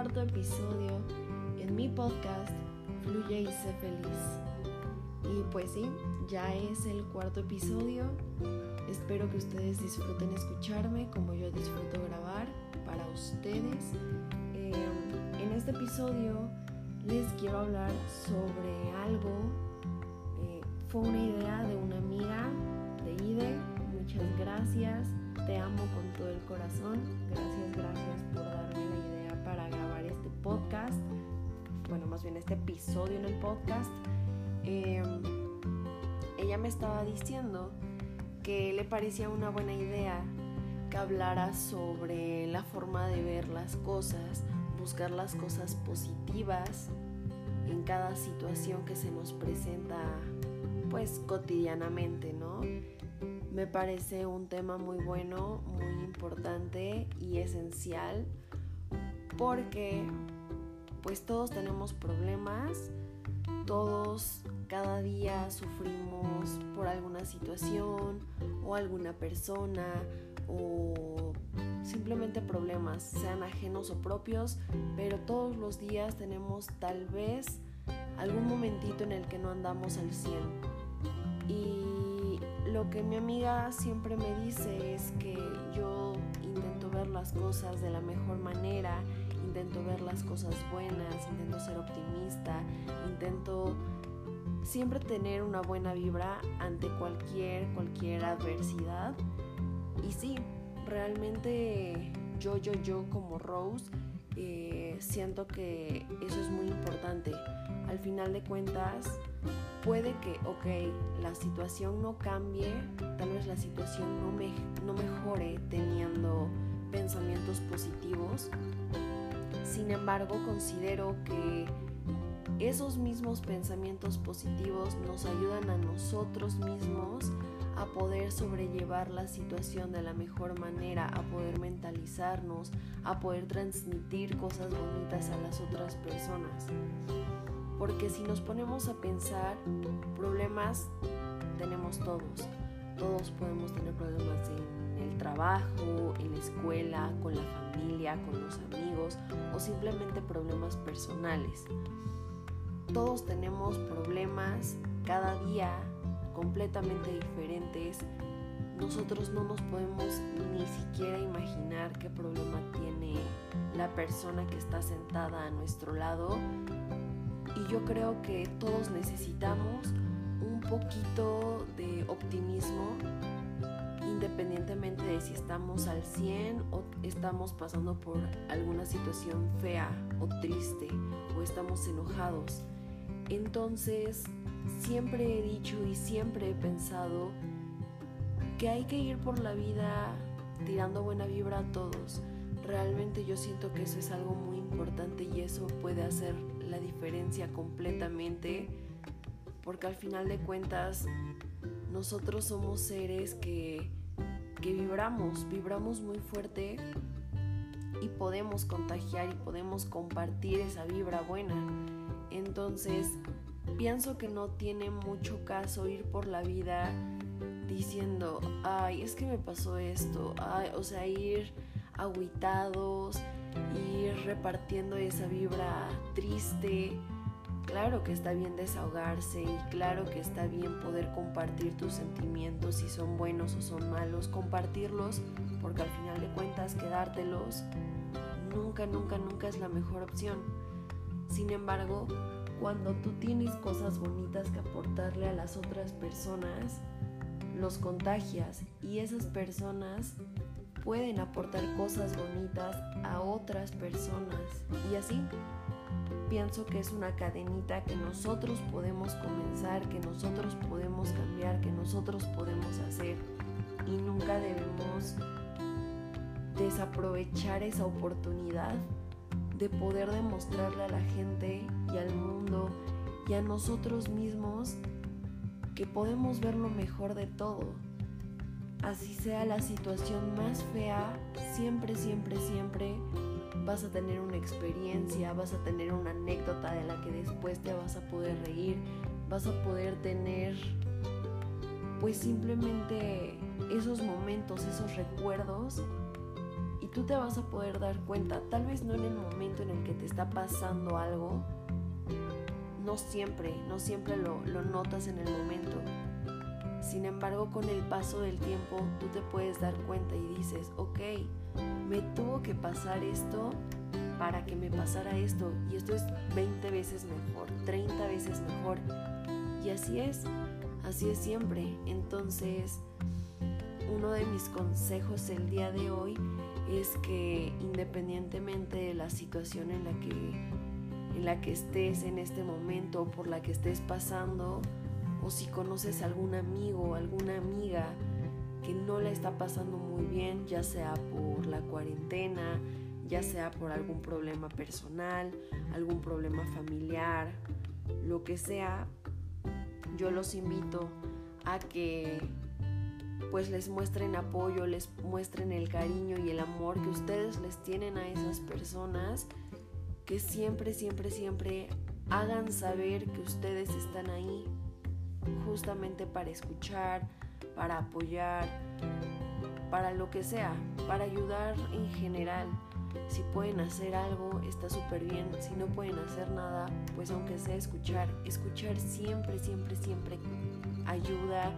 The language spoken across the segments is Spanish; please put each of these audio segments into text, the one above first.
cuarto episodio en mi podcast Fluye y sé feliz. Y pues sí, ya es el cuarto episodio. Espero que ustedes disfruten escucharme como yo disfruto grabar para ustedes. Em, en este episodio les quiero hablar sobre algo. Eh, fue una idea de una amiga de IDE. Muchas gracias. Te amo con todo el corazón. Gracias, gracias Bueno, más bien este episodio en el podcast. Em, ella me estaba diciendo que le parecía una buena idea que hablara sobre la forma de ver las cosas, buscar las cosas positivas en cada situación que se nos presenta pues cotidianamente, ¿no? Me parece un tema muy bueno, muy importante y esencial porque pues todos tenemos problemas, todos cada día sufrimos por alguna situación o alguna persona o simplemente problemas, sean ajenos o propios, pero todos los días tenemos tal vez algún momentito en el que no andamos al 100. Y lo que mi amiga siempre me dice es que yo intento ver las cosas de la mejor manera, intento ver las cosas buenas, intento ser optimista, intento siempre tener una buena vibra ante cualquier, cualquier adversidad. Y sí, realmente yo, yo, yo como Rose, eh, siento que eso es muy importante. Al final de cuentas, puede que, ok, la situación no cambie, tal vez la situación no, me, no mejore teniendo pensamientos positivos. Sin embargo, considero que esos mismos pensamientos positivos nos ayudan a nosotros mismos a poder sobrellevar la situación de la mejor manera, a poder mentalizarnos, a poder transmitir cosas bonitas a las otras personas. Porque si nos ponemos a pensar, problemas tenemos todos. Todos podemos tener problemas en el trabajo, en la escuela, con la familia, con los amigos o simplemente problemas personales. Todos tenemos problemas cada día completamente diferentes. Nosotros no nos podemos ni siquiera imaginar qué problema tiene la persona que está sentada a nuestro lado. Y yo creo que todos necesitamos un poquito de optimismo independientemente de si estamos al 100 o estamos pasando por alguna situación fea o triste o estamos enojados. Entonces, siempre he dicho y siempre he pensado que hay que ir por la vida tirando buena vibra a todos. Realmente yo siento que eso es algo muy importante y eso puede hacer la diferencia completamente porque al final de cuentas nosotros somos seres que, que vibramos, vibramos muy fuerte y podemos contagiar y podemos compartir esa vibra buena. Entonces, pienso que no tiene mucho caso ir por la vida diciendo, ay, es que me pasó esto, o sea, ir aguitados, ir repartiendo esa vibra triste. Claro que está bien desahogarse y claro que está bien poder compartir tus sentimientos, si son buenos o son malos, compartirlos, porque al final de cuentas quedártelos nunca, nunca, nunca es la mejor opción. Sin embargo, cuando tú tienes cosas bonitas que aportarle a las otras personas, los contagias y esas personas pueden aportar cosas bonitas a otras personas. Y así pienso que es una cadenita que nosotros podemos comenzar, que nosotros podemos cambiar, que nosotros podemos hacer. Y nunca debemos desaprovechar esa oportunidad de poder demostrarle a la gente y al mundo y a nosotros mismos que podemos ver lo mejor de todo. Así sea la situación más fea, siempre, siempre, siempre vas a tener una experiencia, vas a tener una anécdota de la que después te vas a poder reír, vas a poder tener pues simplemente esos momentos, esos recuerdos y tú te vas a poder dar cuenta, tal vez no en el momento en el que te está pasando algo, no siempre, no siempre lo, lo notas en el momento. Sin embargo, con el paso del tiempo, tú te puedes dar cuenta y dices, ok, me tuvo que pasar esto para que me pasara esto y esto es 20 veces mejor, 30 veces mejor. Y así es, así es siempre. Entonces, uno de mis consejos el día de hoy es que independientemente de la situación en la que en la que estés en este momento, por la que estés pasando, o si conoces algún amigo o alguna amiga que no la está pasando muy bien, ya sea por la cuarentena, ya sea por algún problema personal, algún problema familiar, lo que sea, yo los invito a que pues les muestren apoyo, les muestren el cariño y el amor que ustedes les tienen a esas personas, que siempre, siempre, siempre hagan saber que ustedes están ahí justamente para escuchar, para apoyar, para lo que sea, para ayudar en general. Si pueden hacer algo, está súper bien. Si no pueden hacer nada, pues aunque sea escuchar, escuchar siempre, siempre, siempre ayuda,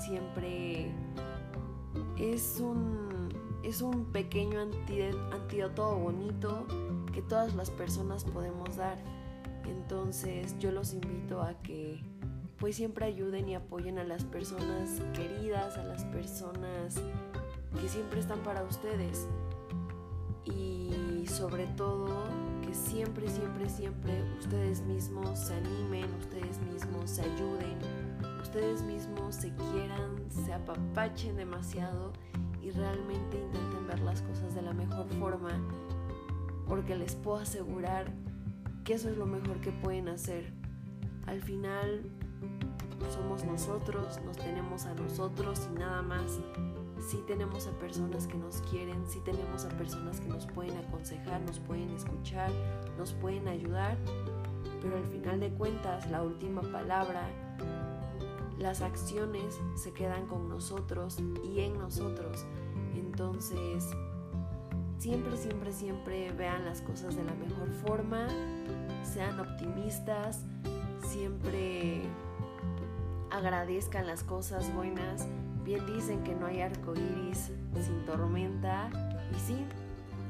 siempre es un, es un pequeño antídoto bonito que todas las personas podemos dar. Entonces yo los invito a que pues siempre ayuden y apoyen a las personas queridas, a las personas que siempre están para ustedes. Y sobre todo que siempre, siempre, siempre ustedes mismos se animen, ustedes mismos se ayuden, ustedes mismos se quieran, se apapachen demasiado y realmente intenten ver las cosas de la mejor forma, porque les puedo asegurar que eso es lo mejor que pueden hacer. Al final somos nosotros, nos tenemos a nosotros y nada más. Sí tenemos a personas que nos quieren, sí tenemos a personas que nos pueden aconsejar, nos pueden escuchar, nos pueden ayudar, pero al final de cuentas la última palabra, las acciones se quedan con nosotros y en nosotros. Entonces, siempre, siempre, siempre vean las cosas de la mejor forma, sean optimistas, siempre agradezcan las cosas buenas. Bien dicen que no hay arco iris sin tormenta. Y sí,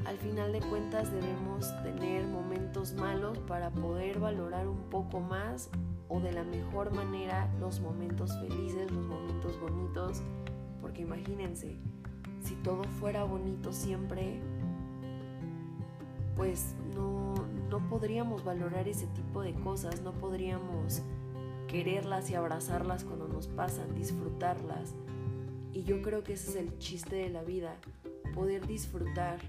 al final de cuentas debemos tener momentos malos para poder valorar un poco más o de la mejor manera los momentos felices, los momentos bonitos. Porque imagínense, si todo fuera bonito siempre, pues no, no podríamos valorar ese tipo de cosas, no podríamos quererlas y abrazarlas cuando nos pasan, disfrutarlas. Y yo creo que ese es el chiste de la vida, poder disfrutar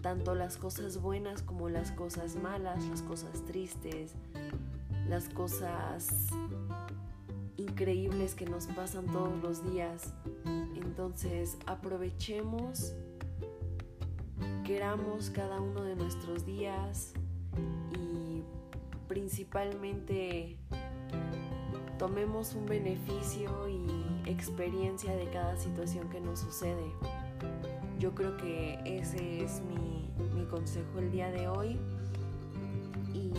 tanto las cosas buenas como las cosas malas, las cosas tristes, las cosas increíbles que nos pasan todos los días. Entonces aprovechemos, queramos cada uno de nuestros días y principalmente tomemos un beneficio y experiencia de cada situación que nos sucede. Yo creo que ese es mi, mi consejo el día de hoy y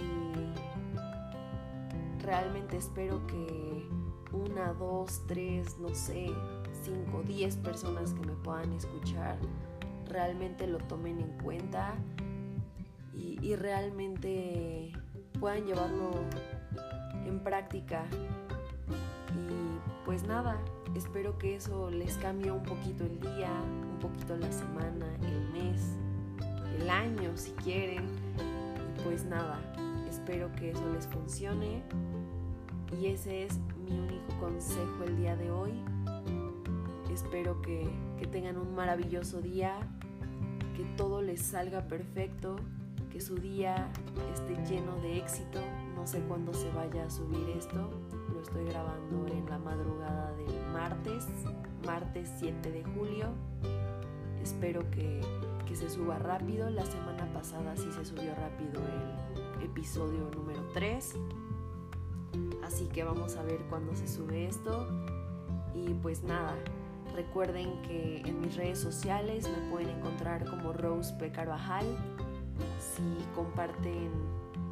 realmente espero que una, dos, tres, no sé, cinco, diez personas que me puedan escuchar realmente lo tomen en cuenta y, y realmente puedan llevarlo en práctica pues nada, espero que eso les cambie un poquito el día, un poquito la semana, el mes, el año si quieren. Pues nada, espero que eso les funcione. Y ese es mi único consejo el día de hoy. Espero que, que tengan un maravilloso día, que todo les salga perfecto, que su día esté lleno de éxito. No sé cuándo se vaya a subir esto, martes, martes 7 de julio. Espero que, que se suba rápido. La semana pasada sí se subió rápido el episodio número 3. Así que vamos a ver cuándo se sube esto. Y pues nada, Recuerden que en mis redes sociales me pueden encontrar como Rose P. Carvajal. Si comparten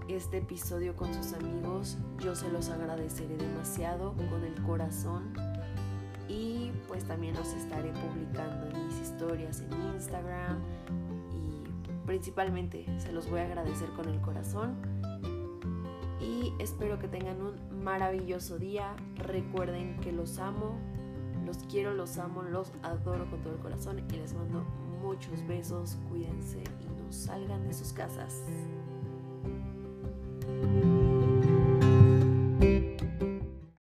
este episodio con sus amigos, yo se los agradeceré demasiado con el corazón. Pues también los estaré publicando en mis historias en Instagram. Y principalmente se los voy a agradecer con el corazón. Y espero que tengan un maravilloso día. Recuerden que los amo, los quiero, los amo, los adoro con todo el corazón y les mando muchos besos. Cuídense y no salgan de sus casas.